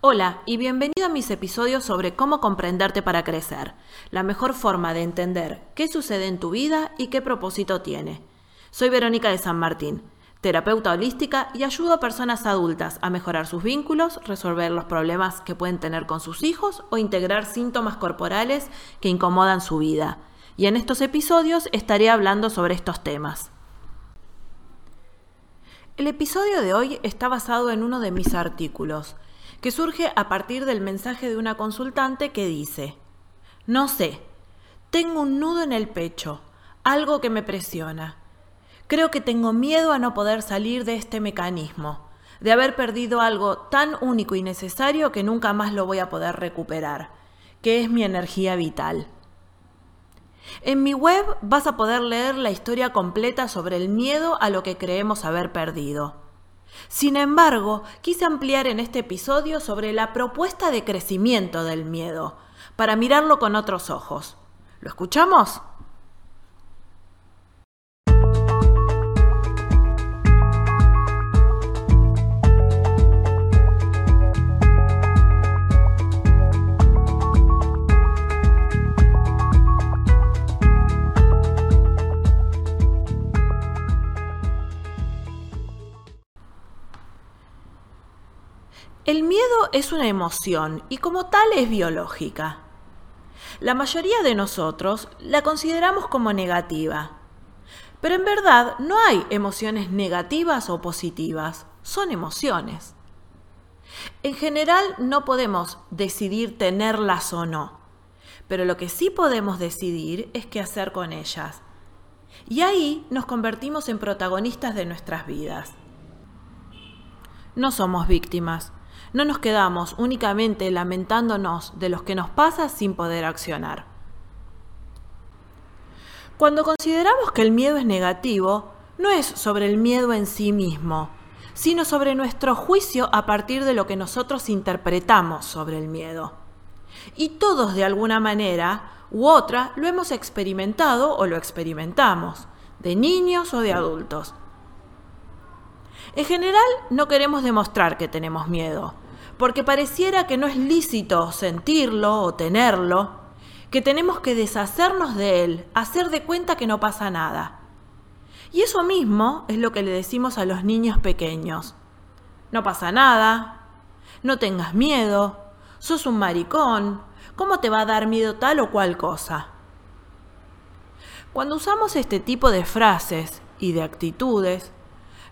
Hola y bienvenido a mis episodios sobre cómo comprenderte para crecer, la mejor forma de entender qué sucede en tu vida y qué propósito tiene. Soy Verónica de San Martín, terapeuta holística y ayudo a personas adultas a mejorar sus vínculos, resolver los problemas que pueden tener con sus hijos o integrar síntomas corporales que incomodan su vida. Y en estos episodios estaré hablando sobre estos temas. El episodio de hoy está basado en uno de mis artículos, que surge a partir del mensaje de una consultante que dice, no sé, tengo un nudo en el pecho, algo que me presiona. Creo que tengo miedo a no poder salir de este mecanismo, de haber perdido algo tan único y necesario que nunca más lo voy a poder recuperar, que es mi energía vital. En mi web vas a poder leer la historia completa sobre el miedo a lo que creemos haber perdido. Sin embargo, quise ampliar en este episodio sobre la propuesta de crecimiento del miedo, para mirarlo con otros ojos. ¿Lo escuchamos? El miedo es una emoción y como tal es biológica. La mayoría de nosotros la consideramos como negativa. Pero en verdad no hay emociones negativas o positivas, son emociones. En general no podemos decidir tenerlas o no, pero lo que sí podemos decidir es qué hacer con ellas. Y ahí nos convertimos en protagonistas de nuestras vidas. No somos víctimas, no nos quedamos únicamente lamentándonos de lo que nos pasa sin poder accionar. Cuando consideramos que el miedo es negativo, no es sobre el miedo en sí mismo, sino sobre nuestro juicio a partir de lo que nosotros interpretamos sobre el miedo. Y todos de alguna manera u otra lo hemos experimentado o lo experimentamos, de niños o de adultos. En general no queremos demostrar que tenemos miedo, porque pareciera que no es lícito sentirlo o tenerlo, que tenemos que deshacernos de él, hacer de cuenta que no pasa nada. Y eso mismo es lo que le decimos a los niños pequeños. No pasa nada, no tengas miedo, sos un maricón, ¿cómo te va a dar miedo tal o cual cosa? Cuando usamos este tipo de frases y de actitudes,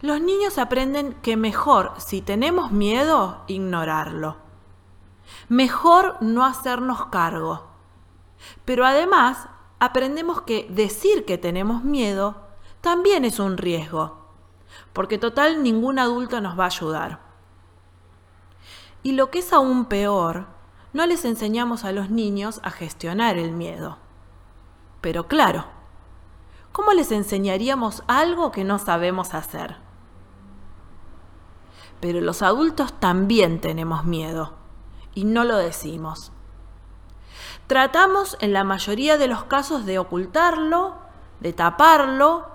los niños aprenden que mejor, si tenemos miedo, ignorarlo. Mejor no hacernos cargo. Pero además, aprendemos que decir que tenemos miedo también es un riesgo, porque total ningún adulto nos va a ayudar. Y lo que es aún peor, no les enseñamos a los niños a gestionar el miedo. Pero claro, ¿cómo les enseñaríamos algo que no sabemos hacer? Pero los adultos también tenemos miedo y no lo decimos. Tratamos en la mayoría de los casos de ocultarlo, de taparlo,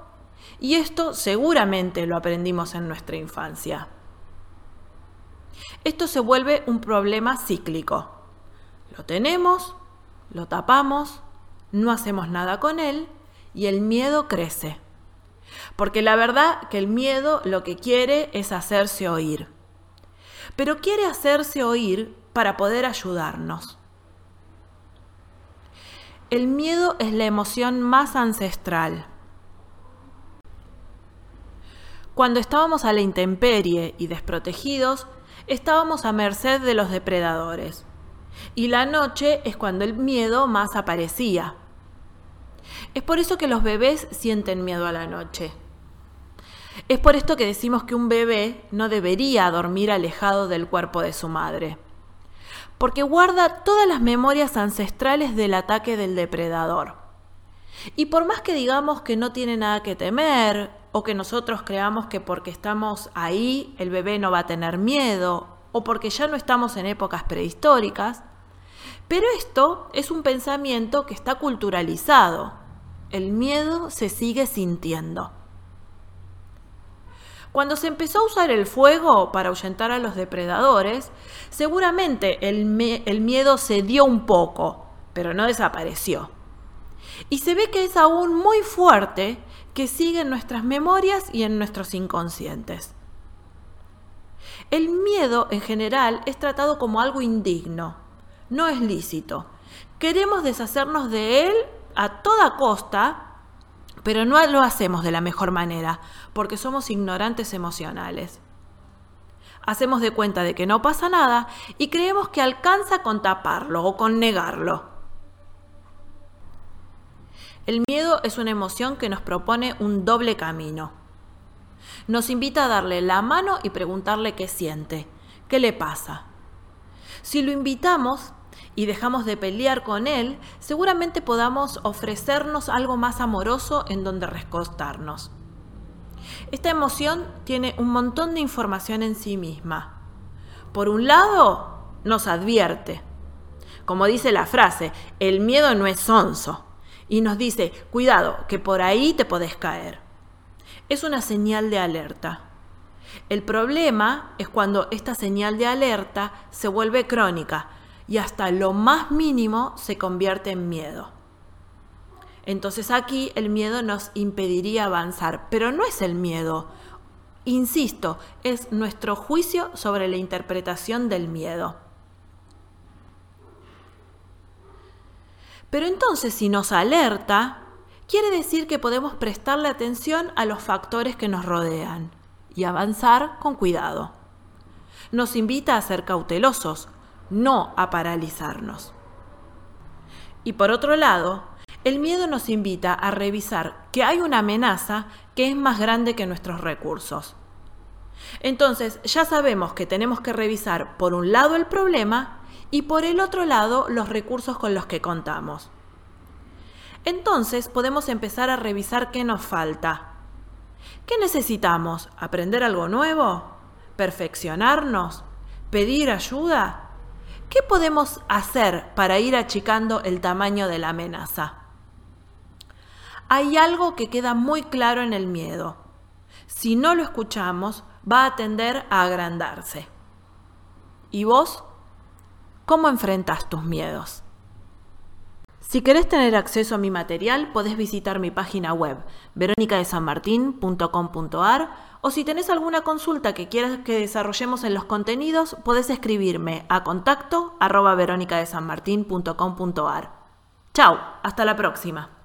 y esto seguramente lo aprendimos en nuestra infancia. Esto se vuelve un problema cíclico. Lo tenemos, lo tapamos, no hacemos nada con él y el miedo crece. Porque la verdad que el miedo lo que quiere es hacerse oír. Pero quiere hacerse oír para poder ayudarnos. El miedo es la emoción más ancestral. Cuando estábamos a la intemperie y desprotegidos, estábamos a merced de los depredadores. Y la noche es cuando el miedo más aparecía. Es por eso que los bebés sienten miedo a la noche. Es por esto que decimos que un bebé no debería dormir alejado del cuerpo de su madre, porque guarda todas las memorias ancestrales del ataque del depredador. Y por más que digamos que no tiene nada que temer, o que nosotros creamos que porque estamos ahí el bebé no va a tener miedo, o porque ya no estamos en épocas prehistóricas, pero esto es un pensamiento que está culturalizado. El miedo se sigue sintiendo. Cuando se empezó a usar el fuego para ahuyentar a los depredadores, seguramente el, el miedo se dio un poco, pero no desapareció. Y se ve que es aún muy fuerte que sigue en nuestras memorias y en nuestros inconscientes. El miedo en general es tratado como algo indigno, no es lícito. Queremos deshacernos de él a toda costa, pero no lo hacemos de la mejor manera, porque somos ignorantes emocionales. Hacemos de cuenta de que no pasa nada y creemos que alcanza con taparlo o con negarlo. El miedo es una emoción que nos propone un doble camino. Nos invita a darle la mano y preguntarle qué siente, qué le pasa. Si lo invitamos y dejamos de pelear con él, seguramente podamos ofrecernos algo más amoroso en donde recostarnos. Esta emoción tiene un montón de información en sí misma. Por un lado, nos advierte. Como dice la frase, el miedo no es sonso y nos dice, cuidado, que por ahí te podés caer. Es una señal de alerta. El problema es cuando esta señal de alerta se vuelve crónica y hasta lo más mínimo se convierte en miedo. Entonces aquí el miedo nos impediría avanzar, pero no es el miedo. Insisto, es nuestro juicio sobre la interpretación del miedo. Pero entonces si nos alerta, quiere decir que podemos prestarle atención a los factores que nos rodean y avanzar con cuidado. Nos invita a ser cautelosos, no a paralizarnos. Y por otro lado, el miedo nos invita a revisar que hay una amenaza que es más grande que nuestros recursos. Entonces ya sabemos que tenemos que revisar por un lado el problema y por el otro lado los recursos con los que contamos. Entonces podemos empezar a revisar qué nos falta. ¿Qué necesitamos? ¿Aprender algo nuevo? ¿Perfeccionarnos? ¿Pedir ayuda? ¿Qué podemos hacer para ir achicando el tamaño de la amenaza? Hay algo que queda muy claro en el miedo. Si no lo escuchamos, va a tender a agrandarse. ¿Y vos? ¿Cómo enfrentas tus miedos? Si querés tener acceso a mi material, podés visitar mi página web, veronicadesanmartin.com.ar, o si tenés alguna consulta que quieras que desarrollemos en los contenidos, podés escribirme a contacto arroba veronicadesanmartin.com.ar. Chao, hasta la próxima.